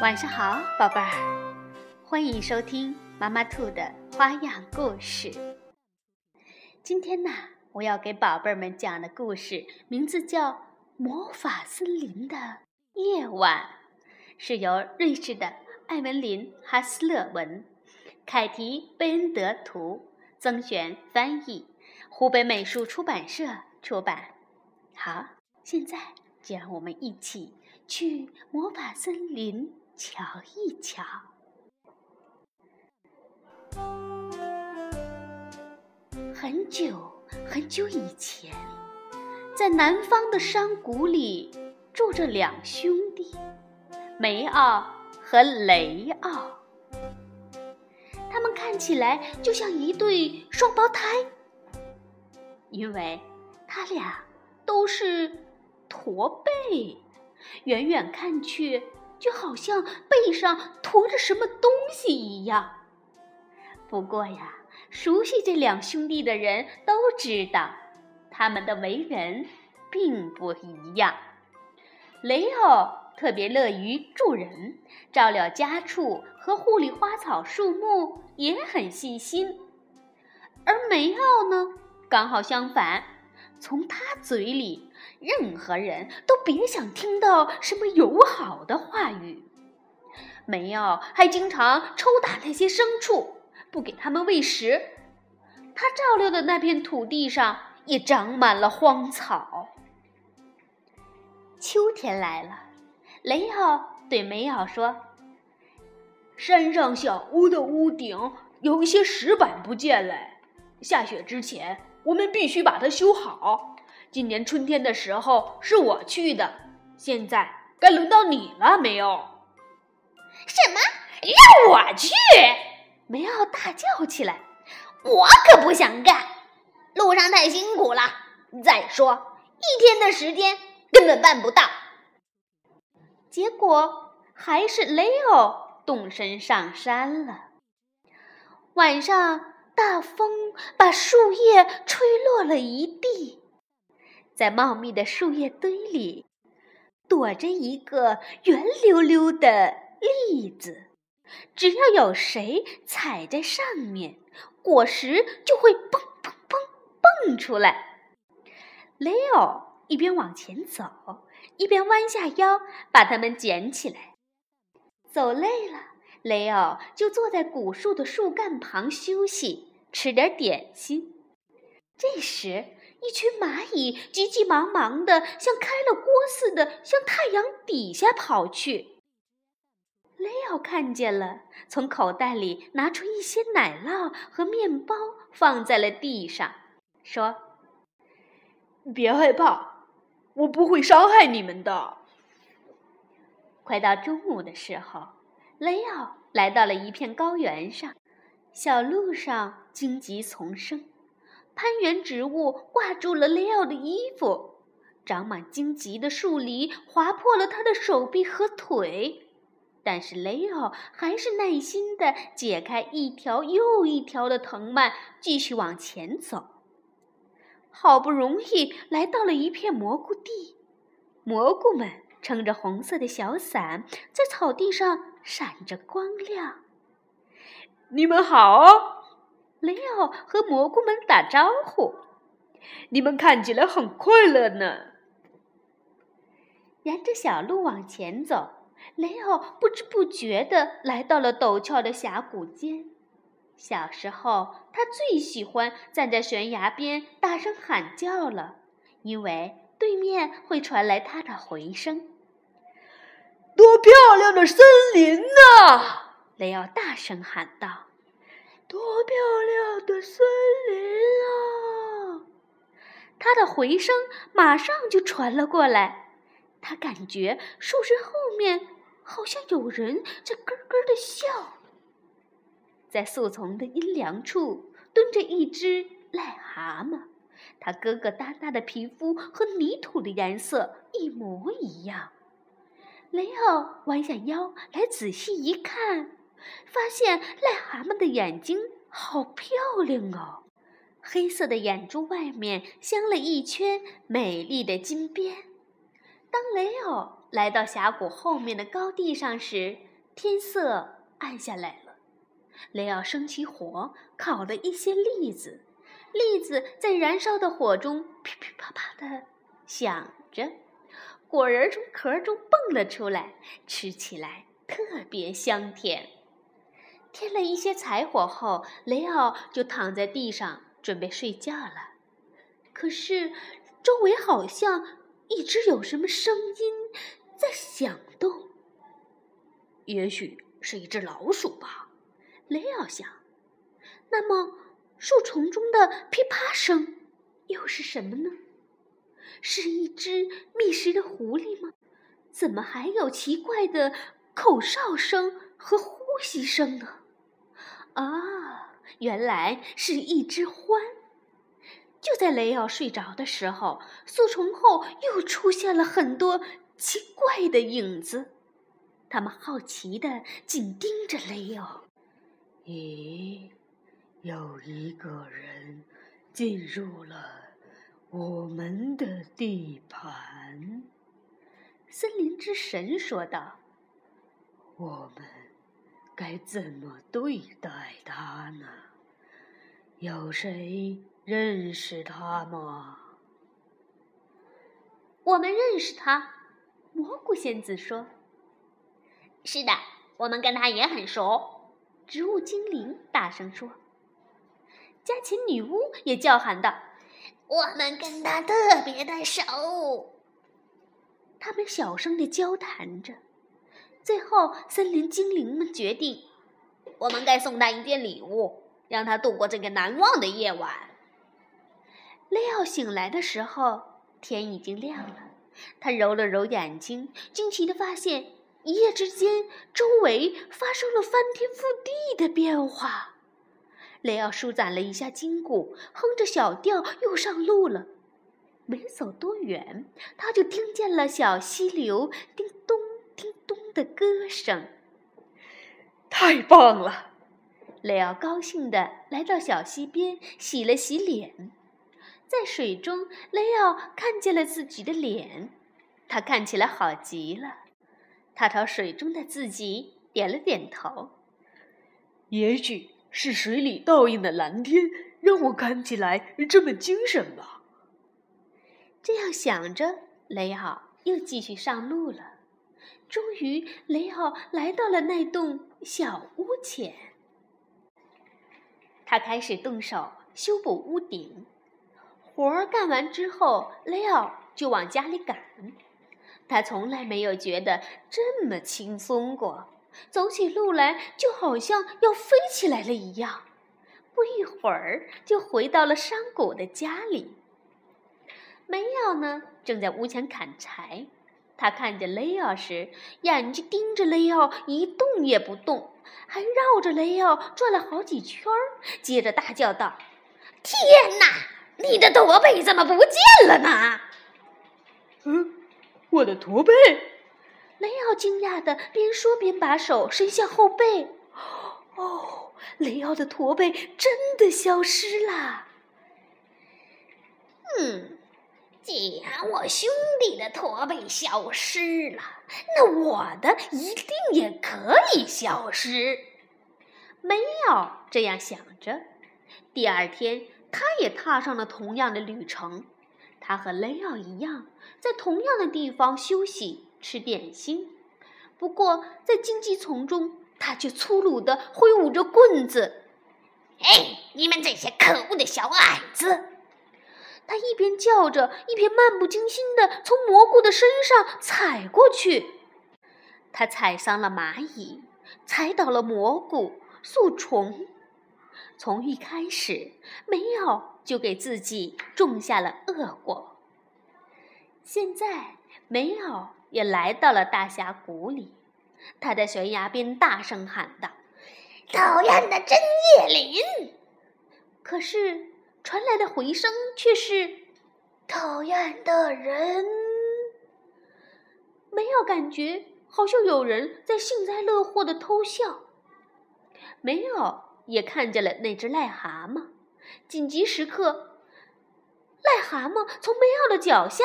晚上好，宝贝儿，欢迎收听妈妈兔的花样故事。今天呢，我要给宝贝儿们讲的故事名字叫《魔法森林的夜晚》，是由瑞士的艾文琳·哈斯勒文、凯提·贝恩德图、曾璇翻译，湖北美术出版社出版。好，现在就让我们一起去魔法森林。瞧一瞧，很久很久以前，在南方的山谷里住着两兄弟，梅奥和雷奥。他们看起来就像一对双胞胎，因为他俩都是驼背，远远看去。就好像背上驮着什么东西一样。不过呀，熟悉这两兄弟的人都知道，他们的为人并不一样。雷奥特别乐于助人，照料家畜和护理花草树木也很细心。而梅奥呢，刚好相反。从他嘴里，任何人都别想听到什么友好的话语。梅奥还经常抽打那些牲畜，不给他们喂食。他照料的那片土地上也长满了荒草。秋天来了，雷奥对梅奥说：“山上小屋的屋顶有一些石板不见了，下雪之前。”我们必须把它修好。今年春天的时候是我去的，现在该轮到你了，梅奥。什么？让我去？梅奥大叫起来：“我可不想干，路上太辛苦了。再说，一天的时间根本办不到。”结果还是雷欧动身上山了。晚上。大风把树叶吹落了一地，在茂密的树叶堆里，躲着一个圆溜溜的栗子。只要有谁踩在上面，果实就会蹦蹦蹦蹦出来。雷欧一边往前走，一边弯下腰把它们捡起来。走累了，雷欧就坐在古树的树干旁休息。吃点点心。这时，一群蚂蚁急急忙忙的，像开了锅似的，向太阳底下跑去。雷奥看见了，从口袋里拿出一些奶酪和面包，放在了地上，说：“别害怕，我不会伤害你们的。”快到中午的时候，雷奥来到了一片高原上。小路上荆棘丛生，攀援植物挂住了雷奥的衣服，长满荆棘的树篱划破了他的手臂和腿，但是雷奥还是耐心地解开一条又一条的藤蔓，继续往前走。好不容易来到了一片蘑菇地，蘑菇们撑着红色的小伞，在草地上闪着光亮。你们好，雷奥和蘑菇们打招呼。你们看起来很快乐呢。沿着小路往前走，雷奥不知不觉地来到了陡峭的峡谷间。小时候，他最喜欢站在悬崖边大声喊叫了，因为对面会传来他的回声。多漂亮的森林呐！雷奥大声喊道：“多漂亮的森林啊！”他的回声马上就传了过来。他感觉树枝后面好像有人在咯咯的笑。在树丛的阴凉处蹲着一只癞蛤蟆，它疙疙瘩瘩的皮肤和泥土的颜色一模一样。雷奥弯下腰来仔细一看。发现癞蛤蟆的眼睛好漂亮哦，黑色的眼珠外面镶了一圈美丽的金边。当雷欧来到峡谷后面的高地上时，天色暗下来了，雷奥生起火，烤了一些栗子，栗子在燃烧的火中噼噼啪啪的响着，果仁从壳中蹦了出来，吃起来特别香甜。添了一些柴火后，雷奥就躺在地上准备睡觉了。可是，周围好像一直有什么声音在响动。也许是一只老鼠吧，雷奥想。那么，树丛中的噼啪声又是什么呢？是一只觅食的狐狸吗？怎么还有奇怪的口哨声和呼吸声呢？啊，原来是一只獾！就在雷奥睡着的时候，树丛后又出现了很多奇怪的影子，他们好奇地紧盯着雷奥。咦，有一个人进入了我们的地盘，森林之神说道：“我们。”该怎么对待他呢？有谁认识他吗？我们认识他，蘑菇仙子说。是的，我们跟他也很熟。植物精灵大声说。家禽女巫也叫喊道：“我们跟他特别的熟。”他们小声的交谈着。最后，森林精灵们决定，我们该送他一件礼物，让他度过这个难忘的夜晚。雷奥醒来的时候，天已经亮了。他揉了揉眼睛，惊奇地发现，一夜之间，周围发生了翻天覆地的变化。雷奥舒展了一下筋骨，哼着小调又上路了。没走多远，他就听见了小溪流叮咚。的歌声，太棒了！雷奥高兴地来到小溪边，洗了洗脸。在水中，雷奥看见了自己的脸，他看起来好极了。他朝水中的自己点了点头。也许是水里倒映的蓝天让我看起来这么精神吧。这样想着，雷奥又继续上路了。终于，雷奥来到了那栋小屋前。他开始动手修补屋顶。活儿干完之后，雷奥就往家里赶。他从来没有觉得这么轻松过，走起路来就好像要飞起来了一样。不一会儿，就回到了山谷的家里。梅奥呢，正在屋前砍柴。他看见雷奥时，眼睛盯着雷奥，一动也不动，还绕着雷奥转了好几圈儿。接着大叫道：“天哪，你的驼背怎么不见了呢？”“嗯，我的驼背。”雷奥惊讶的边说边把手伸向后背。“哦，雷奥的驼背真的消失了。”“嗯。”既然我兄弟的驼背消失了，那我的一定也可以消失。梅奥这样想着。第二天，他也踏上了同样的旅程。他和雷奥一样，在同样的地方休息、吃点心。不过，在荆棘丛中，他却粗鲁地挥舞着棍子。“哎，你们这些可恶的小矮子！”他一边叫着，一边漫不经心地从蘑菇的身上踩过去。他踩伤了蚂蚁，踩倒了蘑菇、树虫。从一开始，梅奥就给自己种下了恶果。现在，梅奥也来到了大峡谷里。他在悬崖边大声喊道：“讨厌的针叶林！”可是。传来的回声却是讨厌的人。梅奥感觉好像有人在幸灾乐祸的偷笑。梅奥也看见了那只癞蛤蟆。紧急时刻，癞蛤蟆从梅奥的脚下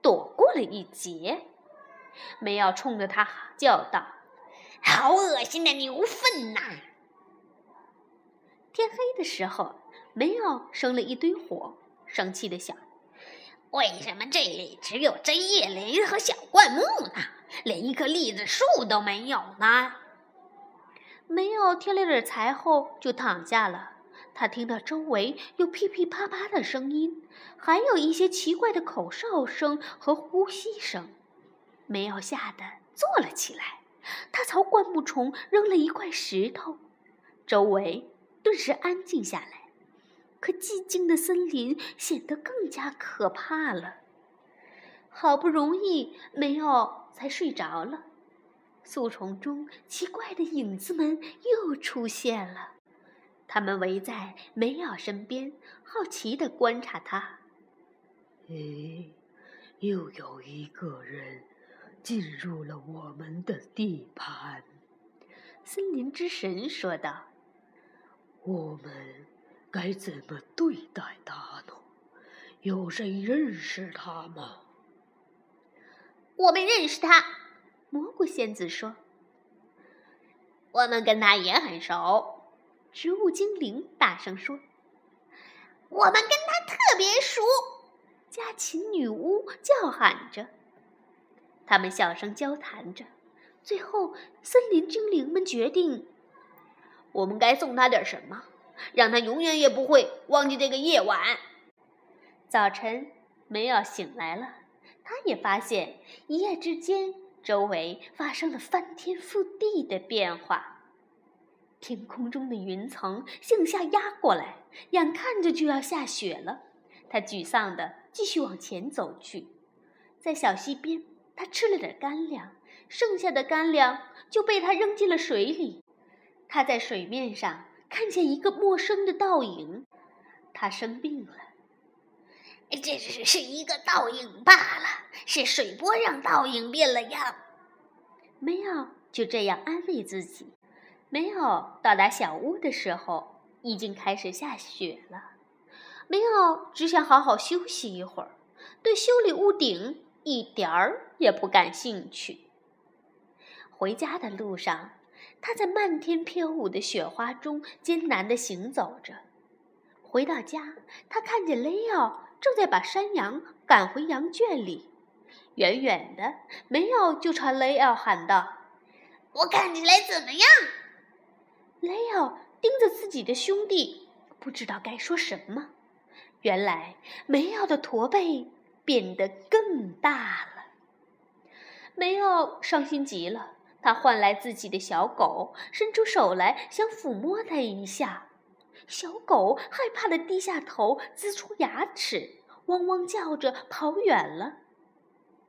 躲过了一劫。梅奥冲着他叫道：“好恶心的牛粪呐！天黑的时候，梅奥生了一堆火，生气的想：为什么这里只有针叶林和小灌木呢？连一棵栗子树都没有呢？梅奥添了点柴后就躺下了。他听到周围有噼噼啪啪的声音，还有一些奇怪的口哨声和呼吸声。梅奥吓得坐了起来，他朝灌木丛扔了一块石头，周围顿时安静下来。可寂静的森林显得更加可怕了。好不容易，梅奥才睡着了。树丛中奇怪的影子们又出现了。他们围在梅奥身边，好奇地观察他。咦，又有一个人进入了我们的地盘。森林之神说道：“我们该怎么对待他呢？有谁认识他吗？”我们认识他，蘑菇仙子说：“我们跟他也很熟。”植物精灵大声说：“我们跟他特别熟。”家禽女巫叫喊着，他们小声交谈着。最后，森林精灵们决定：我们该送他点什么，让他永远也不会忘记这个夜晚。早晨，梅奥醒来了，他也发现一夜之间周围发生了翻天覆地的变化。天空中的云层向下压过来，眼看着就要下雪了。他沮丧地继续往前走去，在小溪边，他吃了点干粮，剩下的干粮就被他扔进了水里。他在水面上看见一个陌生的倒影，他生病了。这只是一个倒影罢了，是水波让倒影变了样。梅奥就这样安慰自己。梅奥到达小屋的时候，已经开始下雪了。梅奥只想好好休息一会儿，对修理屋顶一点儿也不感兴趣。回家的路上，他在漫天飘舞的雪花中艰难地行走着。回到家，他看见雷奥正在把山羊赶回羊圈里。远远的，梅奥就朝雷奥喊道：“我看起来怎么样？”雷奥盯着自己的兄弟，不知道该说什么。原来梅奥的驼背变得更大了。梅奥伤心极了，他唤来自己的小狗，伸出手来想抚摸它一下。小狗害怕的低下头，呲出牙齿，汪汪叫着跑远了。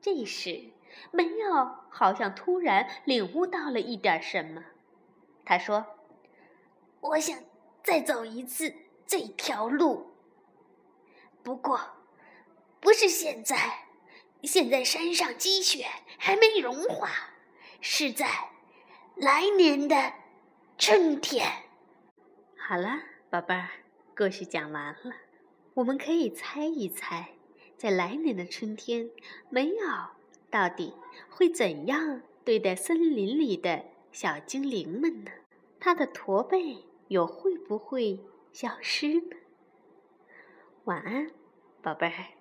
这时，梅奥好像突然领悟到了一点什么，他说。我想再走一次这条路，不过不是现在。现在山上积雪还没融化，是在来年的春天。好了，宝贝儿，故事讲完了。我们可以猜一猜，在来年的春天，梅奥到底会怎样对待森林里的小精灵们呢？他的驼背。又会不会消失呢？晚安，宝贝儿。